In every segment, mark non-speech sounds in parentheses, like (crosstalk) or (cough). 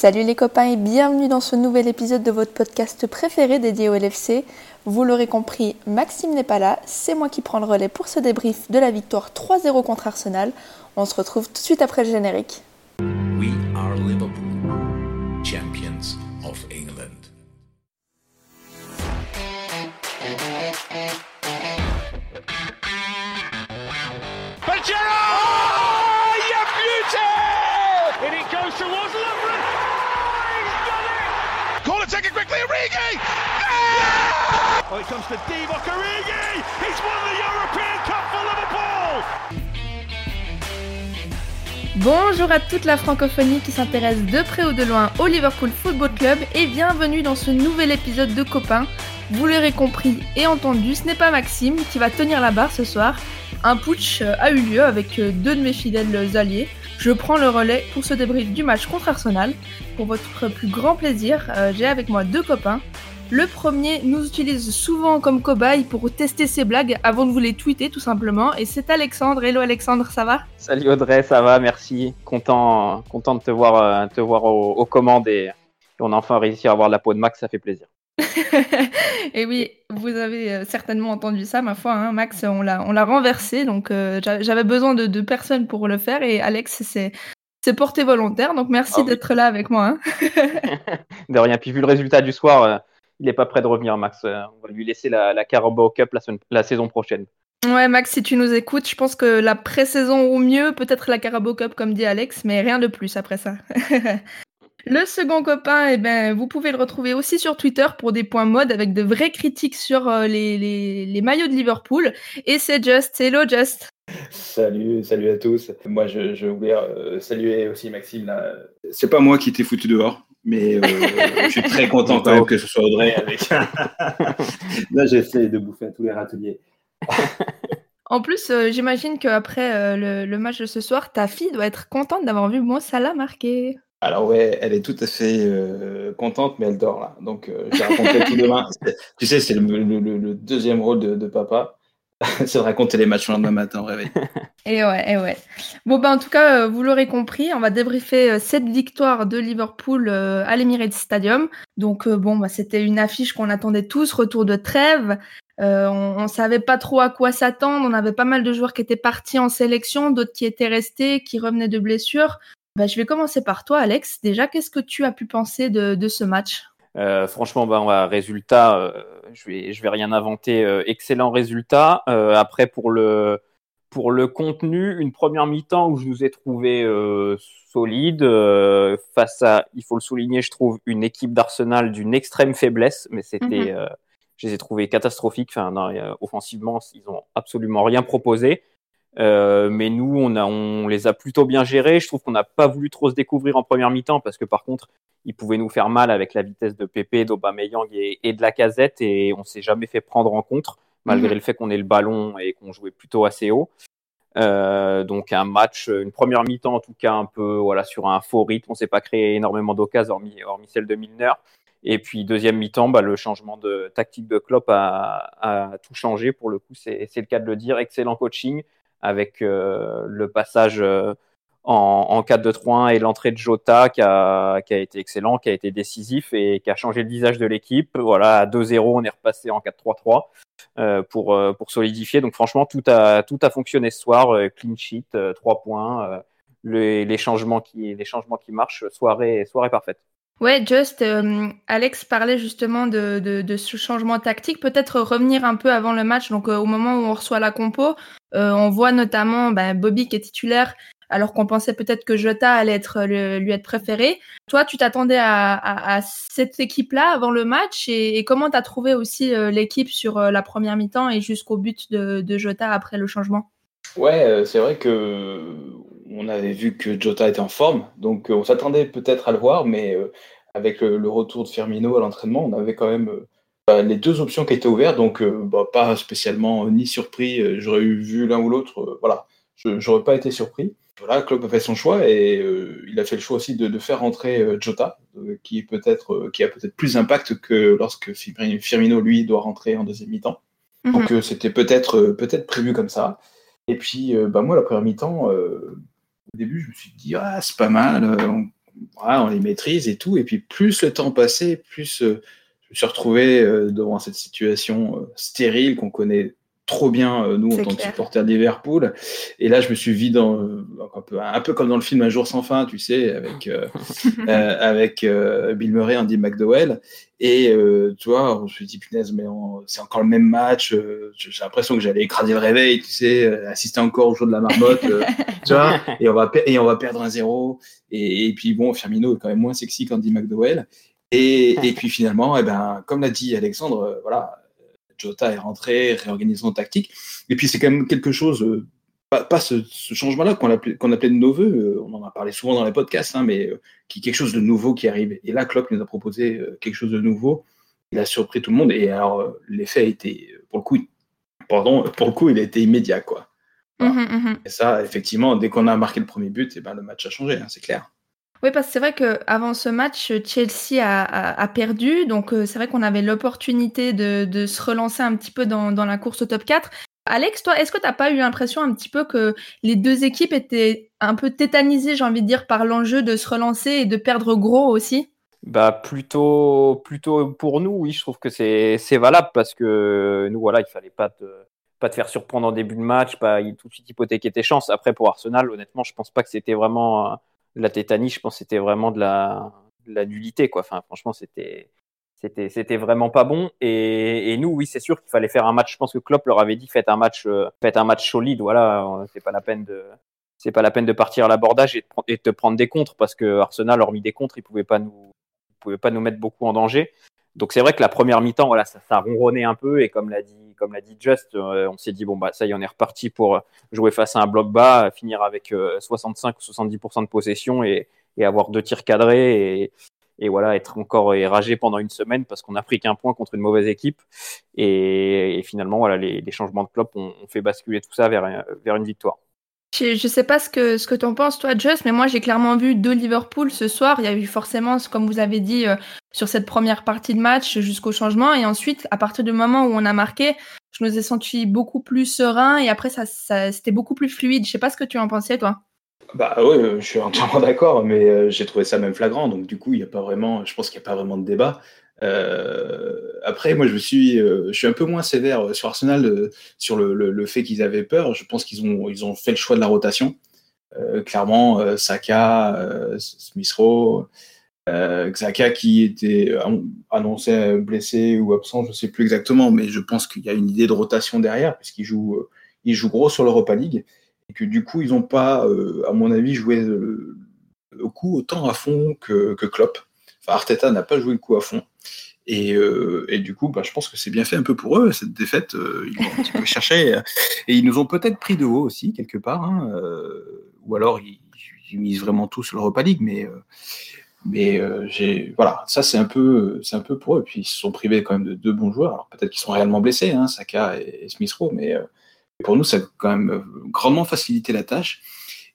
Salut les copains et bienvenue dans ce nouvel épisode de votre podcast préféré dédié au LFC. Vous l'aurez compris, Maxime n'est pas là, c'est moi qui prends le relais pour ce débrief de la victoire 3-0 contre Arsenal. On se retrouve tout de suite après le générique. We are Liverpool, champions of England. Bonjour à toute la francophonie qui s'intéresse de près ou de loin au Liverpool Football Club et bienvenue dans ce nouvel épisode de Copains. Vous l'aurez compris et entendu, ce n'est pas Maxime qui va tenir la barre ce soir. Un putsch a eu lieu avec deux de mes fidèles alliés. Je prends le relais pour ce débrief du match contre Arsenal. Pour votre plus grand plaisir, euh, j'ai avec moi deux copains. Le premier nous utilise souvent comme cobaye pour tester ses blagues avant de vous les tweeter tout simplement. Et c'est Alexandre. Hello Alexandre, ça va? Salut Audrey, ça va, merci. Content, content de te voir, euh, te voir aux, commandes et, on a enfin réussi à avoir la peau de Max, ça fait plaisir. (laughs) et oui, vous avez euh, certainement entendu ça, ma foi. Hein. Max, on l'a, renversé, donc euh, j'avais besoin de, personnes pour le faire et Alex c'est c'est porté volontaire, donc merci ah d'être là avec moi. Hein. (laughs) (laughs) de rien. Puis vu le résultat du soir, il n'est pas prêt de revenir, Max. Euh, on va lui laisser la, la Carabao Cup la, saison prochaine. Ouais, Max, si tu nous écoutes, je pense que la pré-saison ou mieux, peut-être la Carabao Cup, comme dit Alex, mais rien de plus après ça. (laughs) le second copain, eh ben, vous pouvez le retrouver aussi sur Twitter pour des points mode avec de vraies critiques sur euh, les, les, maillots de Liverpool. Et c'est Just. Hello, Just. Salut, salut à tous. Moi, je, voulais euh, saluer aussi Maxime. C'est pas moi qui t'ai foutu dehors. Mais euh, (laughs) je suis très content quand même que ce soit Audrey avec. (laughs) Là, j'essaie de bouffer à tous les râteliers. (laughs) En plus, euh, j'imagine qu'après euh, le, match de ce soir, ta fille doit être contente d'avoir vu Mo Salah marquer. Alors ouais, elle est tout à fait contente, mais elle dort là. Donc j'ai raconté tout demain. Tu sais, c'est le, deuxième rôle de papa. (laughs) de raconter les matchs le lendemain matin au réveil. (laughs) et ouais, et ouais. Bon, ben, en tout cas, euh, vous l'aurez compris, on va débriefer euh, cette victoire de Liverpool euh, à l'Emirates Stadium. Donc, bon, bah, c'était une affiche qu'on attendait tous, retour de trêve. on, ne savait pas trop à quoi s'attendre. On avait pas mal de joueurs qui étaient partis en sélection, d'autres qui étaient restés, qui revenaient de blessures. Bah, je vais commencer par toi, Alex. Déjà, qu'est-ce que tu as pu penser de ce match? Euh, franchement, ben, résultat, euh, je vais, je vais rien inventer. Euh, excellent résultat. après, pour le, pour le contenu, une première mi-temps où je nous ai trouvé solide face à, il faut le souligner, je trouve une équipe d'Arsenal d'une extrême faiblesse, mais c'était, mhm. je les ai trouvés catastrophiques. Enfin, offensivement, ils ont absolument rien proposé. Mais nous, on, a, on les a plutôt bien gérés. Je trouve qu'on n'a pas voulu trop se découvrir en première mi-temps parce que par contre, il pouvait nous faire mal avec la vitesse de Pépé, d'Aubameyang et, et de la casette et on s'est jamais fait prendre en contre malgré mhm. le fait qu'on ait le ballon et qu'on jouait plutôt assez haut. Euh, donc un match, une première mi-temps en tout cas un peu voilà sur un faux rythme, on s'est pas créé énormément d'occasions hormis, hormis celle de Milner. Et puis deuxième mi-temps, bah, le changement de tactique de Klopp a, a tout changé pour le coup, c'est le cas de le dire. Excellent coaching avec euh, le passage euh, en, en 4-2-3-1 et l'entrée de Jota qui a, qui a été excellent, qui a été décisif et qui a changé le visage de l'équipe. Voilà, à 2-0, on est repassé en 4-3-3 euh, pour, euh, pour solidifier. Donc franchement, tout a, tout a fonctionné ce soir. Euh, clean sheet, 3 points, les, les, changements qui, les changements qui marchent, soirée, soirée parfaite. Ouais, Just, Alex parlait justement de, de, de, ce changement tactique. Peut-être revenir un peu avant le match, donc au moment où on reçoit la compo, on voit notamment ben, Bobby qui est titulaire, alors qu'on pensait peut-être que Jota allait être lui être préféré. Toi, tu t'attendais à, cette équipe-là avant le match et, comment tu as trouvé aussi euh, l'équipe sur euh, la première mi-temps et jusqu'au but de, Jota après le changement? Ouais, euh, c'est vrai que on avait vu que Jota était en forme, donc on s'attendait peut-être à le voir, mais avec le, retour de Firmino à l'entraînement, on avait quand même bah, les deux options qui étaient ouvertes, donc bah, pas spécialement ni surpris. J'aurais eu vu l'un ou l'autre, voilà, je n'aurais pas été surpris voilà, Klopp a fait son choix et euh, il a fait le choix aussi de, faire rentrer euh, Jota, euh, qui, peut-être, qui a peut-être plus d'impact que lorsque Firmino, lui, doit rentrer en deuxième mi-temps. Mhm. Donc c'était peut-être peut-être prévu comme ça. Et puis, bah, moi, la première mi-temps, au début, je me suis dit, ah, c'est pas mal, on les maîtrise et tout. Et puis plus le temps passait, plus je me suis retrouvé devant cette situation stérile qu'on connaît trop bien, euh, nous, en tant que supporters Liverpool. Et là, je me suis vu dans, euh, un, peu, un peu comme dans le film Un jour sans fin, tu sais, avec, euh, (laughs) avec Bill Murray, Andy McDowell. Et tu vois, on se dit, punaise, mais c'est encore le même match. J'ai l'impression que j'allais écraser le réveil, tu sais, assister encore au jeu de la marmotte, (laughs) tu vois, et on, va et on va perdre un zéro. Et, et puis bon, Firmino est quand même moins sexy qu'Andy McDowell. Et, et, puis finalement, eh ben, comme l'a dit Alexandre, voilà, Jota est rentré, réorganisation tactique. Et puis c'est quand même quelque chose, euh, pas, ce, changement-là qu'on appelait, appelait, de nos voeux, euh, on en a parlé souvent dans les podcasts, hein, mais euh, qui quelque chose de nouveau qui arrive. Et là, Klopp nous a proposé quelque chose de nouveau. Il a surpris tout le monde. Et alors, l'effet a été, pour le coup, pardon, pour le coup, il a été immédiat, quoi. Mmh, mmh, mmh. Et ça, effectivement, dès qu'on a marqué le premier but, et eh ben, le match a changé, hein, c'est clair. Oui, parce que c'est vrai qu'avant ce match, Chelsea a, perdu. Donc, euh, c'est vrai qu'on avait l'opportunité de, se relancer un petit peu dans, la course au top 4. Alex, toi, est-ce que tu n'as pas eu l'impression un petit peu que les deux équipes étaient un peu tétanisées, j'ai envie de dire, par l'enjeu de se relancer et de perdre gros aussi? Bah plutôt, plutôt pour nous, oui, je trouve que c'est valable parce que nous, voilà, il fallait pas te, pas te faire surprendre en début de match, pas tout de suite hypothéquer tes chances. Après, pour Arsenal, honnêtement, je pense pas que c'était vraiment la tétanie, je pense, c'était vraiment de la, nullité, quoi. Franchement, c'était, c'était, c'était vraiment pas bon. Et, nous, oui, c'est sûr qu'il fallait faire un match. Je pense que Klopp leur avait dit faites un match, euh, faites un match solide. Voilà, c'est pas la peine de, c'est pas la peine de partir à l'abordage et, de te prendre des contres parce que Arsenal, hormis des contres, ils pouvaient pas nous, pouvaient pas nous mettre beaucoup en danger. Donc c'est vrai que la première mi-temps, voilà, ça, ça ronronnait un peu et comme l'a dit, comme l'a dit Just, euh, on s'est dit bon bah ça y on est reparti pour jouer face à un bloc bas, finir avec 65 ou 70% de possession et, avoir deux tirs cadrés et, voilà être encore éragé pendant une semaine parce qu'on a pris qu'un point contre une mauvaise équipe et, finalement voilà les, changements de club ont, fait basculer tout ça vers une victoire. Je, ne sais pas ce que, ce que tu en penses, toi, Just, mais moi, j'ai clairement vu deux Liverpool ce soir. Il y a eu forcément, comme vous avez dit, euh, sur cette première partie de match jusqu'au changement. Et ensuite, à partir du moment où on a marqué, je me suis senti beaucoup plus serein. Et après, ça, c'était beaucoup plus fluide. Je sais pas ce que tu en pensais, toi. Bah oui, je suis entièrement d'accord, mais euh, j'ai trouvé ça même flagrant. Donc, du coup, il y a pas vraiment, je pense qu'il n'y a pas vraiment de débat. Euh, après, moi, je suis, euh, je suis un peu moins sévère sur Arsenal euh, sur le, fait qu'ils avaient peur. Je pense qu'ils ont, ils ont fait le choix de la rotation. clairement, Saka, Smith Rowe, qui était annoncé blessé ou absent, je ne sais plus exactement, mais je pense qu'il y a une idée de rotation derrière, puisqu'ils jouent, ils jouent gros sur l'Europa League, et que du coup, ils n'ont pas, à mon avis, joué le, coup autant à fond que, que Klopp. Enfin, Arteta n'a pas joué le coup à fond. Et, euh, et, du coup, bah, je pense que c'est bien fait un peu pour eux, cette défaite. Euh, ils vont un petit peu (laughs) chercher. Et ils nous ont peut-être pris de haut aussi, quelque part. Hein, euh, ou alors, ils, misent vraiment tout sur l'Europa League. Mais, mais j'ai, voilà, ça, c'est un, peu, c'est un peu pour eux. Puis, ils se sont privés quand même de deux bons joueurs. Alors, peut-être qu'ils sont réellement blessés, hein, Saka et, et Smith Rowe. Mais pour nous, ça a quand même grandement facilité la tâche.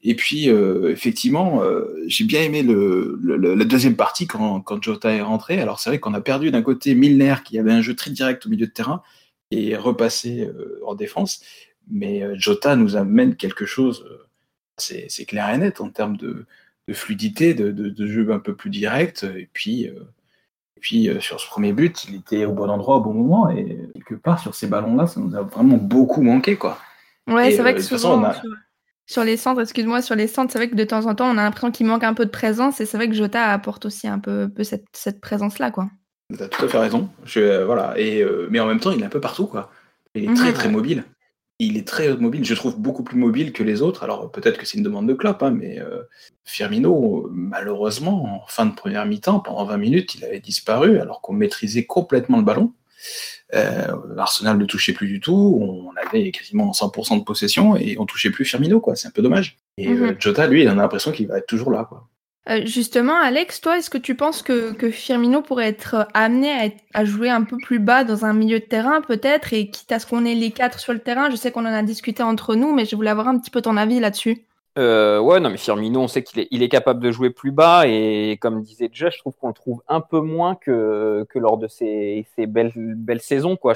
Et puis, euh, effectivement, euh, j'ai bien aimé le, la deuxième partie quand, quand Jota est rentré. Alors, c'est vrai qu'on a perdu d'un côté Milner, qui avait un jeu très direct au milieu de terrain, et repassé euh, en défense. Mais Jota nous amène quelque chose, c'est clair et net, en termes de, de fluidité, de, de, jeu un peu plus direct. Et puis, et puis sur ce premier but, il était au bon endroit au bon moment. Et quelque part, sur ces ballons-là, ça nous a vraiment beaucoup manqué. Quoi. Ouais, c'est vrai que souvent, on a... Sur les centres, excuse-moi, sur les centres, c'est vrai que de temps en temps, on a l'impression qu'il manque un peu de présence et c'est vrai que Jota apporte aussi un peu, peu cette, cette présence-là, quoi. Tu as tout à fait raison. Je, euh, voilà. Et, euh, mais en même temps, il est un peu partout, quoi. Il est très, très mobile. Il est très mobile. Je trouve beaucoup plus mobile que les autres. Alors peut-être que c'est une demande de Klopp, hein, mais euh, Firmino, malheureusement, en fin de première mi-temps, pendant 20 minutes, il avait disparu alors qu'on maîtrisait complètement le ballon. Euh, Arsenal ne touchait plus du tout, on avait quasiment 100% de possession et on touchait plus Firmino, quoi. C'est un peu dommage. Et mhm. euh, Jota, lui, il en a l'impression qu'il va être toujours là, quoi. Euh, justement, Alex, toi, est-ce que tu penses que, que, Firmino pourrait être amené à, jouer un peu plus bas dans un milieu de terrain, peut-être, et quitte à ce qu'on ait les quatre sur le terrain Je sais qu'on en a discuté entre nous, mais je voulais avoir un petit peu ton avis là-dessus. Euh, ouais, non, mais Firmino, on sait qu'il est, il est capable de jouer plus bas et comme disait Josh, je trouve qu'on le trouve un peu moins que, que lors de ses, ses belles, belles saisons. Quoi.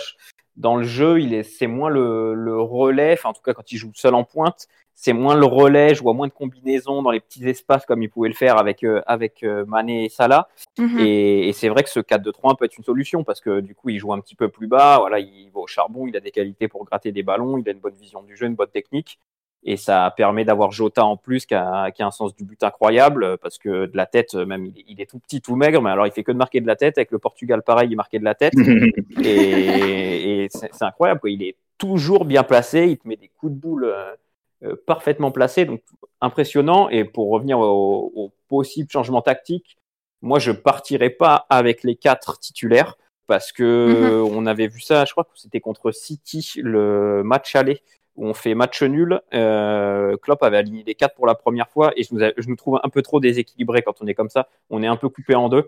dans le jeu, il est, c'est moins le, le relais, enfin, en tout cas, quand il joue seul en pointe, c'est moins le relais, je vois moins de combinaisons dans les petits espaces comme il pouvait le faire avec, euh, avec euh, Mané et Salah. Mhm. Et, et c'est vrai que ce 4-2-3 peut être une solution parce que du coup, il joue un petit peu plus bas, voilà, il va au charbon, il a des qualités pour gratter des ballons, il a une bonne vision du jeu, une bonne technique. Et ça permet d'avoir Jota en plus qui a, qui a un sens du but incroyable parce que de la tête, même il est, il est tout petit, tout maigre, mais alors il fait que de marquer de la tête. Avec le Portugal, pareil, il marquait de la tête. (laughs) Et, et c'est incroyable, quoi. il est toujours bien placé, il te met des coups de boule euh, euh, parfaitement placés, donc impressionnant. Et pour revenir au, au possible changement tactique, moi je partirais pas avec les quatre titulaires parce que on avait vu ça, je crois que c'était contre City le match aller on fait match nul. Euh, avait aligné les quatre pour la première fois et je nous, trouve un peu trop déséquilibré quand on est comme ça. On est un peu coupé en deux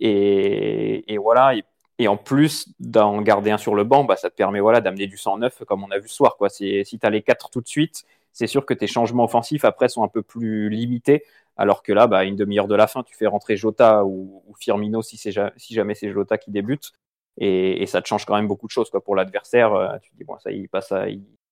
et, voilà. Et, en plus d'en garder un sur le banc, bah, ça te permet voilà d'amener du sang neuf comme on a vu ce soir. Quoi. Si tu as les quatre tout de suite, c'est sûr que tes changements offensifs après sont un peu plus limités. Alors que là, bah, une demi-heure de la fin, tu fais rentrer Jota ou, Firmino si, jamais c'est Jota qui débute. Et, ça te change quand même beaucoup de choses quoi, pour l'adversaire. Euh, tu te dis, bon, ça, il passe à,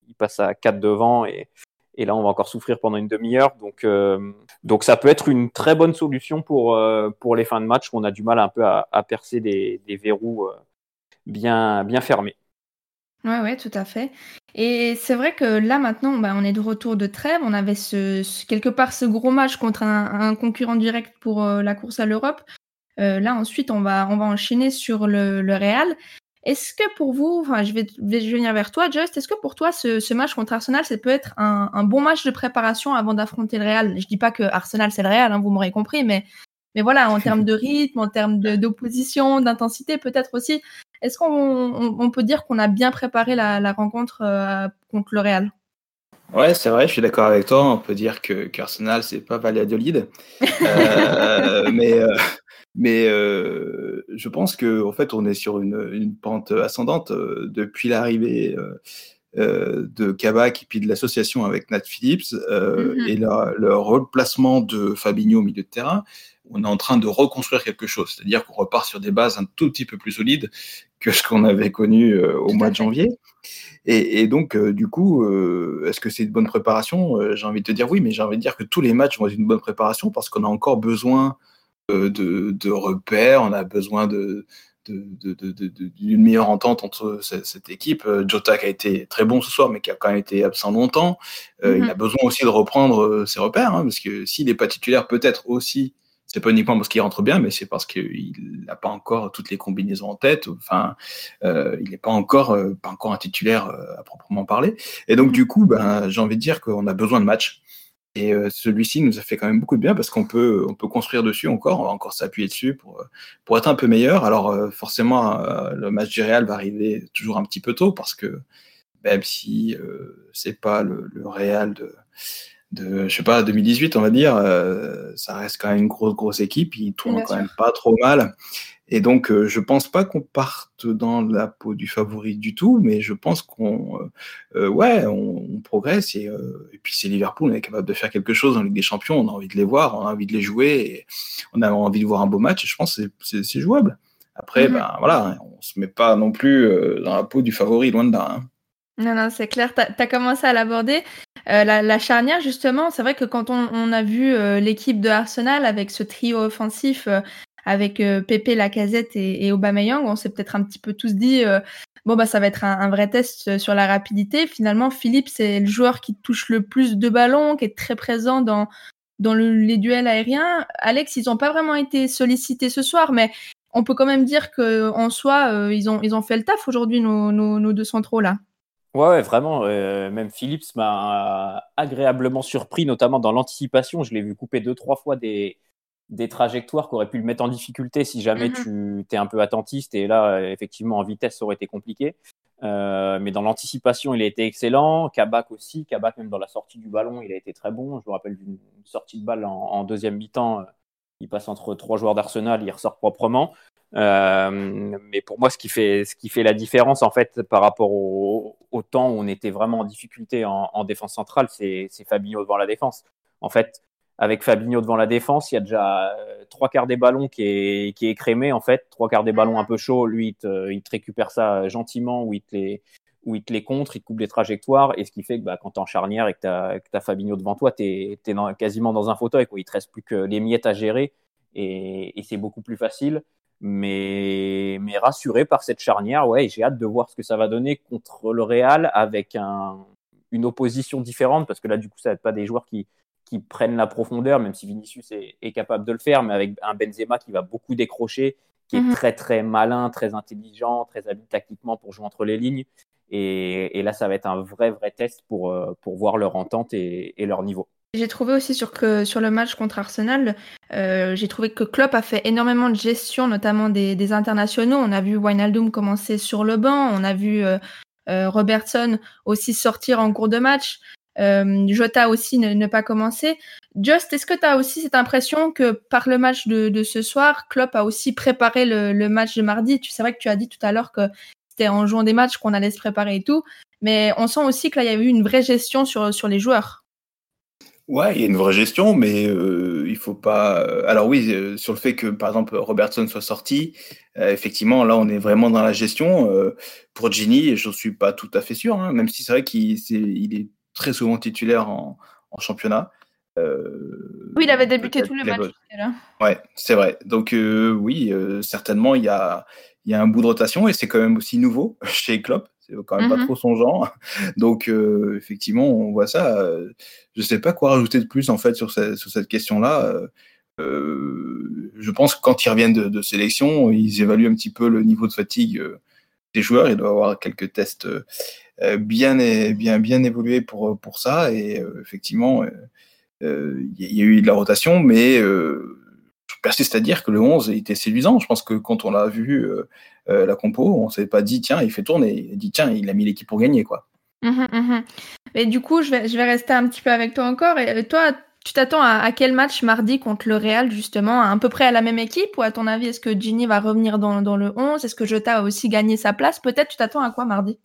il passe à 4 devant et, et là, on va encore souffrir pendant une demi-heure. Donc, euh, donc, ça peut être une très bonne solution pour, euh, pour les fins de match où on a du mal un peu à, percer des, verrous euh, bien, bien fermés. Ouais, ouais, tout à fait. Et c'est vrai que là maintenant, bah, on est de retour de trêve. On avait quelque part ce gros match contre un, concurrent direct pour la course à l'Europe. Là ensuite, on va, on va enchaîner sur le, le Real. Est-ce que pour vous, enfin, je vais, je vais venir vers toi, Just. Est-ce que pour toi, ce, ce match contre Arsenal, ça peut être un, un bon match de préparation avant d'affronter le Real? Je dis pas que Arsenal c'est le Real, hein, vous m'aurez compris, mais mais voilà, en termes de rythme, en termes d'opposition, d'intensité, peut-être aussi. Est-ce qu'on on, on peut dire qu'on a bien préparé la, la rencontre euh, contre le Real? Ouais, c'est vrai, je suis d'accord avec toi. On peut dire que qu'Arsenal, c'est pas Valladolid. (laughs) Euh, mais euh, mais euh, je pense que en fait, on est sur une, une pente ascendante euh, depuis l'arrivée euh, de Kabak et puis de l'association avec Nat Phillips Mhm. et la- le replacement de Fabinho au milieu de terrain. On est en train de reconstruire quelque chose, c'est-à-dire qu'on repart sur des bases un tout petit peu plus solides que ce qu'on avait connu au mois de janvier. Et, et donc, du coup, est-ce que c'est une bonne préparation? J'ai envie de te dire oui, mais j'ai envie de dire que tous les matchs être une bonne préparation parce qu'on a encore besoin de, de repères, on a besoin de d'une meilleure entente entre ce- cette, équipe. Euh, Jota qui a été très bon ce soir, mais qui a quand même été absent longtemps. Euh. Il a besoin aussi de reprendre euh, ses repères, hein, parce que s'il n'est pas titulaire, peut-être aussi, c'est pas uniquement parce qu'il rentre bien, mais c'est parce qu'il n'a pas encore toutes les combinaisons en tête. Enfin, euh, il n'est pas encore, euh, pas encore un titulaire euh, à proprement parler. Et donc, du coup, ben, j'ai envie de dire qu'on a besoin de matchs. Et euh, celui-ci nous a fait quand même beaucoup de bien parce qu'on peut, on peut construire dessus encore, on va encore s'appuyer dessus pour, euh, pour être un peu meilleur. Alors, euh, forcément, le match du Real va arriver toujours un petit peu tôt parce que même si euh, c'est pas le, le Real de, de, je sais pas, 2018, on va dire, euh, ça reste quand même une grosse, grosse équipe. Ils tournent quand sûr. même pas trop mal. Et donc, euh, je pense pas qu'on parte dans la peau du favori du tout, mais je pense qu'on, euh, euh, ouais, on, on progresse et, euh, et puis c'est Liverpool, on est capable de faire quelque chose en Ligue des Champions, on a envie de les voir, on a envie de les jouer, et on a envie de voir un beau match. Et je pense que c'est- jouable. Après, Mhm. ben voilà, on se met pas non plus dans la peau du favori, loin de là. hein. Non, non, c'est clair. Tu as, commencé à l'aborder. Euh, la, la charnière, justement, c'est vrai que quand on, on a vu euh, l'équipe de Arsenal avec ce trio offensif, euh, avec euh, Pepe, Lacazette et, et Aubameyang, on s'est peut-être un petit peu tous dit, euh, bon, bah, ça va être un, vrai test euh, sur la rapidité. Finalement, Philippe, c'est le joueur qui touche le plus de ballons, qui est très présent dans, dans le- les duels aériens. Alex, ils n'ont pas vraiment été sollicités ce soir, mais on peut quand même dire qu'en soi, euh, ils, ont, ils ont fait le taf aujourd'hui, nos, nos, deux centraux là. Ouais, ouais, vraiment. même Phillips m'a agréablement surpris, notamment dans l'anticipation. Je l'ai vu couper deux, trois fois des, des trajectoires qui auraient pu le mettre en difficulté si jamais Mhm. tu es un peu attentiste. Et là, euh, effectivement, en vitesse, ça aurait été compliqué. Euh, mais dans l'anticipation, il a été excellent. Kabak aussi. Kabak, même dans la sortie du ballon, il a été très bon. Je me rappelle d'une sortie de balle en, en deuxième mi-temps. euh, Il passe entre trois joueurs d'Arsenal, il ressort proprement. Euh, mais pour moi, ce qui fait, ce qui fait la différence en fait par rapport au, au temps où on était vraiment en difficulté en, en défense centrale, c'est c'est Fabinho devant la défense. En fait, avec Fabinho devant la défense, il y a déjà euh, trois quarts des ballons qui est, qui est écrémé en fait, trois quarts des ballons un peu chauds, lui il te, il te récupère ça gentiment ou il te les, où il te les contre, il te coupe les trajectoires, et ce qui fait que bah, quand tu es en charnière et que tu as, Fabinho devant toi, tu es, quasiment dans un fauteuil, quoi. il te reste plus que les miettes à gérer, et, et c'est beaucoup plus facile. Mais, mais rassuré par cette charnière, ouais, j'ai hâte de voir ce que ça va donner contre le Real avec un, une opposition différente, parce que là, du coup, ça va être pas des joueurs qui, qui prennent la profondeur, même si Vinicius est, est, capable de le faire, mais avec un Benzema qui va beaucoup décrocher, qui est mhm. très très malin, très intelligent, très habile tactiquement pour jouer entre les lignes. Et, et là, ça va être un vrai vrai test pour, euh, pour voir leur entente et, et leur niveau. J'ai trouvé aussi sur, que, sur le match contre Arsenal, euh, j'ai trouvé que Klopp a fait énormément de gestion, notamment des, des, internationaux. On a vu Wijnaldum commencer sur le banc, on a vu euh, euh Robertson aussi sortir en cours de match. Euh, Jota aussi ne, ne, pas commencer. Just, est-ce que tu as aussi cette impression que par le match de, ce soir, Klopp a aussi préparé le, match de mardi? Tu C'est vrai que tu as dit tout à l'heure que c'était en jouant des matchs qu'on allait se préparer et tout, mais on sent aussi que là, il y a eu une vraie gestion sur, les joueurs. Ouais, il y a une vraie gestion, mais euh, il faut pas. Euh, alors oui, euh, sur le fait que par exemple Robertson soit sorti, effectivement, là on est vraiment dans la gestion. Pour Gini, je suis pas tout à fait sûr, hein, même si c'est vrai qu'il il est très souvent titulaire en, en championnat. Euh, oui, il avait débuté tous les matchs. Ouais, c'est vrai. Donc euh, oui, euh, certainement il y a, il y a un bout de rotation et c'est quand même aussi nouveau (laughs) chez Klopp. C'est quand même mm -hmm. pas mhm. trop son genre. (laughs) Donc effectivement, on voit ça. je sais pas quoi rajouter de plus en fait sur, cette, sur cette question-là. je pense que quand ils reviennent de, de, sélection, ils évaluent un petit peu le niveau de fatigue des joueurs. Il doit y avoir quelques tests bien, bien, bien évolués pour, pour ça. Et effectivement, il y a eu de la rotation, mais je persiste à dire que le 11 était séduisant. Je pense que quand on l'a vu euh, euh, la compo, on s'est pas dit tiens, il fait tourner. Il dit tiens, il a mis l'équipe pour gagner quoi. Mmh, mmh. Du coup, je vais, je vais rester un petit peu avec toi encore. Et toi, tu t'attends à, à, quel match mardi contre le Real justement? À peu près à la même équipe? Ou à ton avis, est-ce que Ginny va revenir dans, dans le 11 Est-ce que Jota a aussi gagné sa place? Peut-être tu t'attends à quoi mardi?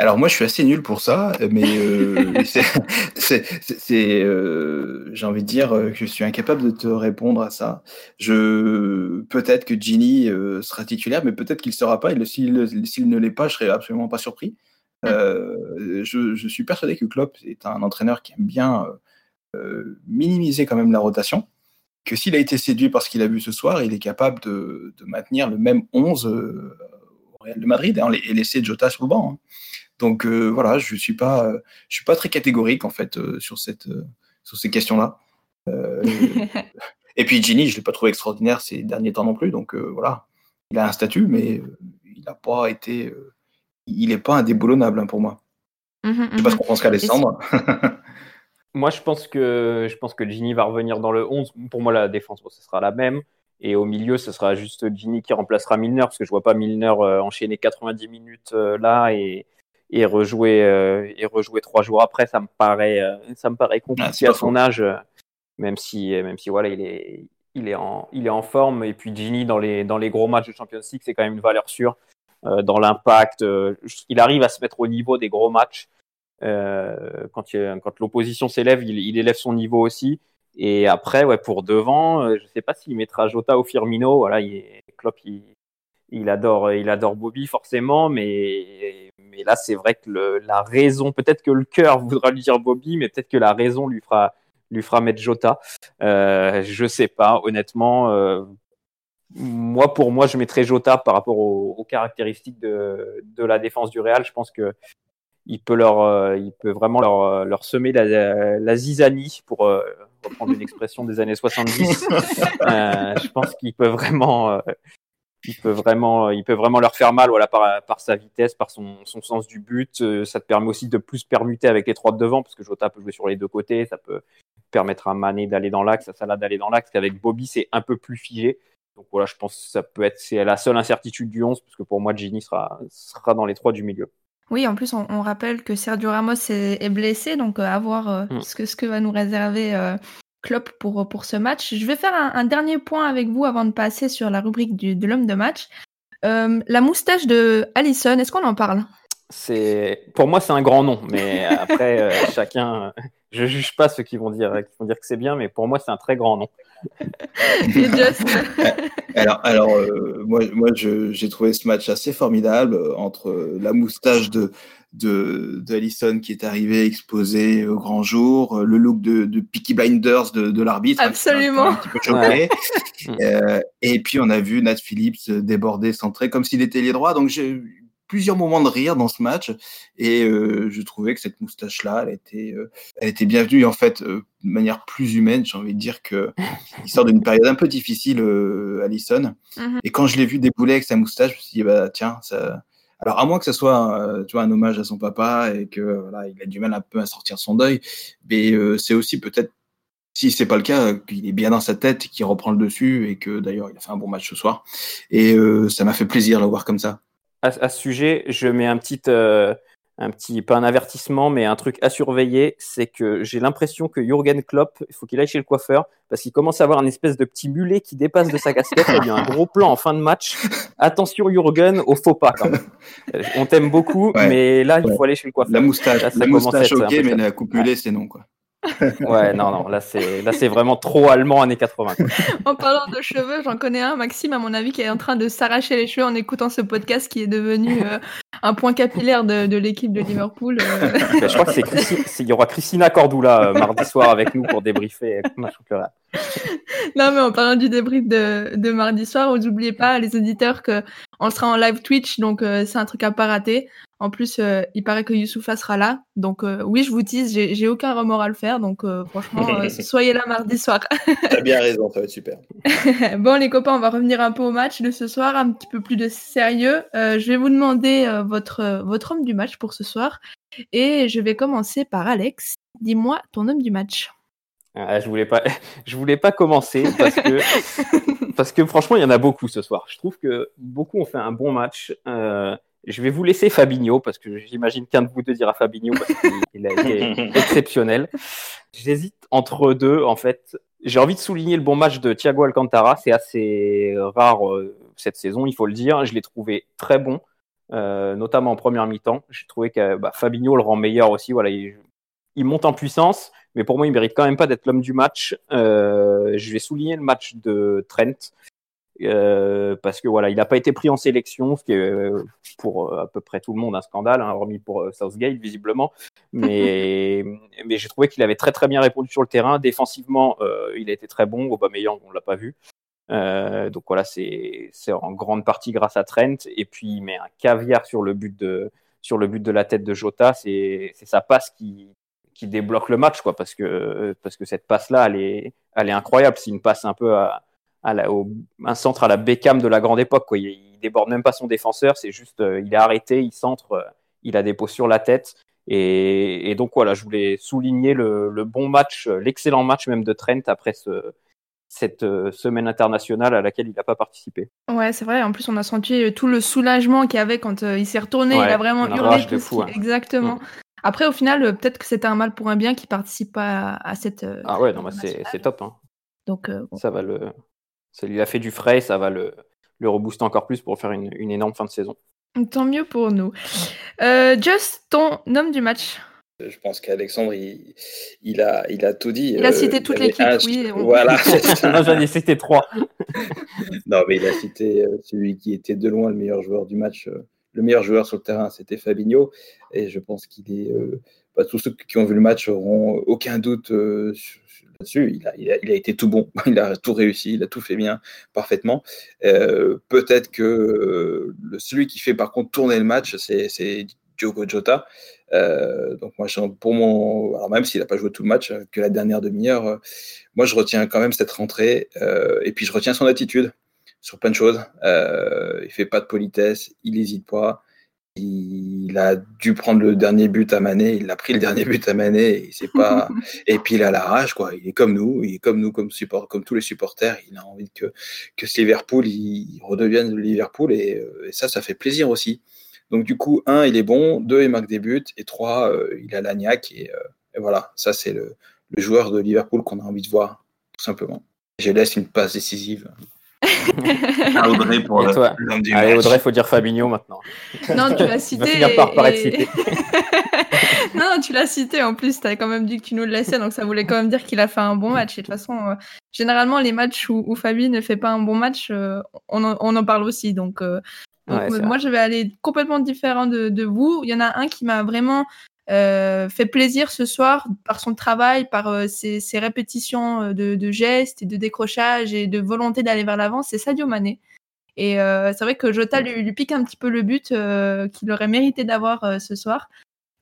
Alors moi, je suis assez nul pour ça, mais euh, (laughs) c'est, euh, j'ai envie de dire que je suis incapable de te répondre à ça. Je peut-être que Ginny euh, sera titulaire, mais peut-être qu'il ne sera pas. Et s'il, ne l'est pas, je serais absolument pas surpris. Euh, je, je, suis persuadé que Klopp est un entraîneur qui aime bien euh, minimiser quand même la rotation. Que s'il a été séduit par ce qu'il a vu ce soir, il est capable de, de maintenir le même 11 au Real de Madrid hein, et laisser Jota sur le banc. Hein. Donc euh, voilà, je suis pas, euh, je suis pas très catégorique en fait euh, sur cette, sur ces questions-là. (laughs) et puis Ginny, je l'ai pas trouvé extraordinaire ces derniers temps non plus. Donc voilà, il a un statut, mais il n'a pas été, il n'est pas indéboulonnable hein, pour moi. Mmh, je sais pas ce qu'on pense qu'Alessandre. (laughs) moi, je pense que je pense que Ginny va revenir dans le 11. Pour moi, la défense, bon, ce sera la même. Et au milieu, ce sera juste Ginny qui remplacera Milner, parce que je vois pas Milner enchaîner 90 minutes là et, et rejouer euh, et rejouer trois jours après, ça me paraît euh, ça me paraît compliqué ah, à son âge, même si même si voilà il est il est en il est en forme et puis Gini dans les dans les gros matchs de Champions League c'est quand même une valeur sûre euh, dans l'impact. Euh, il arrive à se mettre au niveau des gros matchs. Euh, quand, il, quand l'opposition s'élève, il, il, élève son niveau aussi. Et après, ouais, pour devant, je sais pas s'il mettra Jota ou Firmino. Voilà, il, Klopp, il, il adore, il adore Bobby forcément, mais, mais là c'est vrai que le, la raison, peut-être que le cœur voudra lui dire Bobby, mais peut-être que la raison lui fera, lui fera mettre Jota. Euh, je sais pas, honnêtement. Euh, moi, pour moi, je mettrais Jota par rapport aux, aux, caractéristiques de, de la défense du Real. Je pense que il peut leur, euh, il peut vraiment leur, leur semer la, la zizanie pour euh, reprendre une expression des années 70. (laughs) Euh, je pense qu'il peut vraiment il peut vraiment, il peut vraiment leur faire mal voilà, par, par sa vitesse, par son, son sens du but. Euh, ça te permet aussi de plus permuter avec les trois de devant, parce que Jota peut jouer sur les deux côtés. Ça peut permettre à Mané d'aller dans l'axe, à Salah d'aller dans l'axe, qu'avec Bobby, c'est un peu plus figé. Donc voilà, je pense que ça peut être c'est la seule incertitude du 11, parce que pour moi, Gini sera, sera dans les trois du milieu. Oui, en plus, on, on rappelle que Sergio Ramos est, est blessé, donc euh, à voir euh, mm. ce, que, ce que va nous réserver Klopp pour, pour ce match. Je vais faire un, dernier point avec vous avant de passer sur la rubrique du, de l'homme de match. Euh, la moustache de Allison, est-ce qu'on en parle? Pour moi c'est un grand nom, mais après euh, (laughs) chacun je juge pas ceux qui vont dire, qui vont dire que c'est bien, mais pour moi, c'est un très grand nom. (laughs) (laughs) alors, alors euh, moi, moi j'ai trouvé ce match assez formidable euh, entre la moustache de, de, de qui est arrivé exposé au grand jour, euh, le look de, de Peaky Blinders de, de l'arbitre. Absolument. Un petit peu choqué. euh, et puis on a vu Nat Phillips déborder, centré comme s'il était lié droit. Donc j'ai plusieurs moments de rire dans ce match et euh, je trouvais que cette moustache là elle était euh, elle était bienvenue et en fait euh, de manière plus humaine j'ai envie de dire que (laughs) il sort d'une période un peu difficile Allison mm-hmm. et quand je l'ai vu débouler avec sa moustache je me suis dit bah tiens ça alors à moins que ce soit tu vois un hommage à son papa et que voilà il a du mal un peu à sortir son deuil mais c'est aussi peut-être si c'est pas le cas, qu'il est bien dans sa tête, qu'il reprend le dessus et que d'ailleurs il a fait un bon match ce soir. Et ça m'a fait plaisir de le voir comme ça à, ce sujet, je mets un petit, euh, un petit, pas un avertissement, mais un truc à surveiller, c'est que j'ai l'impression que Jürgen Klopp, il faut qu'il aille chez le coiffeur, parce qu'il commence à avoir une espèce de petit mulet qui dépasse de sa casquette. il y a un gros plan en fin de match. Attention Jürgen, au faux pas quand même. On t'aime beaucoup, mais là, il faut aller chez le coiffeur. La moustache, la moustache ok, mais la coupe mulet, c'est non, quoi ouais, non, non, là c'est là c'est vraiment trop allemand années 80. en parlant de cheveux, j'en connais un, Maxime, à mon avis, qui est en train de s'arracher les cheveux en écoutant ce podcast qui est devenu euh, un point capillaire de, de l'équipe de Liverpool. Euh. je crois que c'est il y aura Christina Cordula euh, mardi soir avec nous pour débriefer non, mais en parlant du débrief de, de mardi soir, vous n'oubliez pas, les auditeurs, que on sera en live Twitch, donc c'est un truc à pas rater. En plus, euh, il paraît que Youssoufa sera là. Donc euh, oui, je vous tease, j'ai aucun remords à le faire. Donc euh, franchement, (laughs) soyez là mardi soir. T'as bien (laughs) raison, ça va être super. (laughs) bon les copains, on va revenir un peu au match de ce soir, un petit peu plus de sérieux. je vais vous demander votre, votre homme du match pour ce soir. Et je vais commencer par Alex. Dis-moi ton homme du match. Ah, je voulais pas, (laughs) je voulais pas commencer parce que (laughs) parce que franchement, il y en a beaucoup ce soir. Je trouve que beaucoup ont fait un bon match. Je vais vous laisser Fabinho parce que j'imagine qu'un de vous deux dira Fabinho parce qu'il (laughs) a été exceptionnel. J'hésite entre deux en fait. J'ai envie de souligner le bon match de Thiago Alcantara. C'est assez rare euh, cette saison, il faut le dire. Je l'ai trouvé très bon, euh, notamment en première mi-temps. J'ai trouvé que bah, Fabinho le rend meilleur aussi. Voilà, il, monte en puissance, mais pour moi, il mérite quand même pas d'être l'homme du match. Euh, je vais souligner le match de Trent. Euh, parce que voilà, il n'a pas été pris en sélection, ce qui est euh, pour à peu près tout le monde un scandale, hein, hormis pour Southgate visiblement. (laughs) Mais, j'ai trouvé qu'il avait très très bien répondu sur le terrain. Défensivement, il a été très bon. Aubameyang, on l'a pas vu. donc voilà, c'est en grande partie grâce à Trent. Et puis il met un caviar sur le but de sur le but de la tête de Jota. C'est sa passe qui qui débloque le match, quoi, parce que parce que cette passe là, elle est elle est incroyable. C'est une passe un peu à un centre à la Beckham de la grande époque. Quoi. Il, déborde même pas son défenseur, c'est juste, euh, il est arrêté, il centre, euh, il a des pots sur la tête. Et, donc voilà, je voulais souligner le, bon match, l'excellent match même de Trent après cette euh, semaine internationale à laquelle il n'a pas participé. Ouais, c'est vrai. En plus, on a senti tout le soulagement qu'il y avait quand il s'est retourné. il a vraiment hurlé. Tout fou, hein. Exactement. Mm. Après, au final, peut-être que c'était un mal pour un bien qui participe pas à, cette. ah ouais, non, bah, c'est top. Hein. Donc, ça va le, ça lui a fait du frais, ça va le, le rebooster encore plus pour faire une, énorme fin de saison. Tant mieux pour nous. Euh, Just, ton homme du match je pense qu'Alexandre, il, a, il a tout dit. Il a cité euh, toute l'équipe, oui. Voilà. J'en ai cité trois. non, mais il a cité euh, celui qui était de loin le meilleur joueur du match. Le meilleur joueur sur le terrain, c'était Fabinho. Et je pense qu'il est. Bah, tous ceux qui ont vu le match auront aucun doute il a, il, a, été tout bon, (laughs) il a tout réussi, il a tout fait bien, parfaitement. Euh, peut-être que euh, celui qui fait par contre tourner le match, c'est Diogo Jota. Euh, donc moi, pour mon, même s'il n'a pas joué tout le match, que la dernière demi-heure, moi je retiens quand même cette rentrée et puis je retiens son attitude sur plein de choses. il fait pas de politesse, il n'hésite pas il a dû prendre le dernier but à Mané, il a pris le dernier but à Mané, et c'est pas, (laughs) et puis il a la rage, quoi. Il est comme nous, il est comme nous, comme support, comme tous les supporters. Il a envie que que ce Liverpool, il, redevienne le Liverpool, et, ça, ça fait plaisir aussi. Donc du coup, un, il est bon, deux, il marque des buts, et trois, euh, il a l'agnac, et, euh, et, voilà, ça c'est le, le, joueur de Liverpool qu'on a envie de voir, tout simplement. Je laisse une passe décisive. À Audrey pour Et toi l'homme du Allez, match. Audrey, faut dire Fabinho maintenant. Non, tu l'as (laughs) cité. finir par et- paraître et- cité. non, non, tu l'as cité en plus, tu as quand même dit que tu nous le laissais, donc ça voulait quand même dire qu'il a fait un bon match. Et de toute façon, euh, généralement, les matchs où, où Fabi ne fait pas un bon match, euh, on, en, on en parle aussi. Donc, euh, donc, Ouais, c'est moi, je vais aller complètement différent de, de vous. Il y en a un qui m'a vraiment fait plaisir ce soir par son travail, par euh, ses, ses répétitions euh, de, de gestes et de décrochage et de volonté d'aller vers l'avant, c'est Sadio Mané. Et euh, c'est vrai que Jota lui, lui pique un petit peu le but euh, qu'il aurait mérité d'avoir euh, ce soir.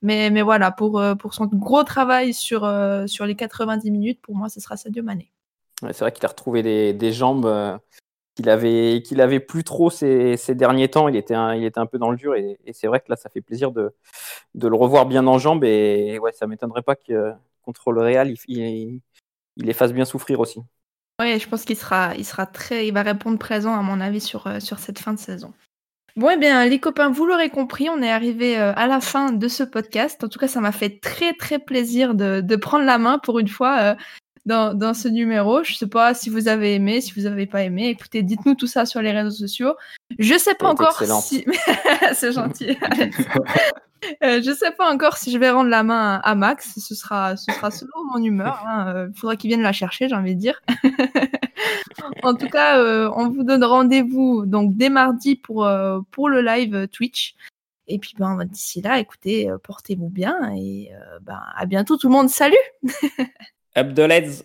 Mais, mais voilà, pour, euh, pour son gros travail sur, euh, sur les 90 minutes, pour moi, ce sera Sadio Mané. Ouais, c'est vrai qu'il a retrouvé des, des jambes euh, qu'il avait, avait plus trop ces, ces derniers temps. Il était, un, il était un peu dans le dur et, c'est vrai que là, ça fait plaisir de, de le revoir bien en jambes. Et, ouais, ça m'étonnerait pas que contre le Real, il, il, il les fasse bien souffrir aussi. Oui, je pense qu'il sera, il sera très, il va répondre présent à mon avis sur, euh, sur cette fin de saison. Bon, eh bien, les copains, vous l'aurez compris, on est arrivé euh, à la fin de ce podcast. En tout cas, ça m'a fait très, très plaisir de, de prendre la main pour une fois euh, dans, dans ce numéro. Je sais pas si vous avez aimé, si vous avez pas aimé. Écoutez, dites-nous tout ça sur les réseaux sociaux. Je sais pas encore si. (laughs) C'est gentil. (laughs) Euh, je sais pas encore si je vais rendre la main à, Max. Ce sera, ce sera selon mon humeur. Il faudra qu'il vienne la chercher, j'ai envie de dire. (laughs) en tout cas, euh, on vous donne rendez-vous donc dès mardi pour, euh, pour le live euh, Twitch. Et puis ben, d'ici là, écoutez, euh, portez-vous bien et euh, ben, à bientôt tout le monde. Salut Abdelez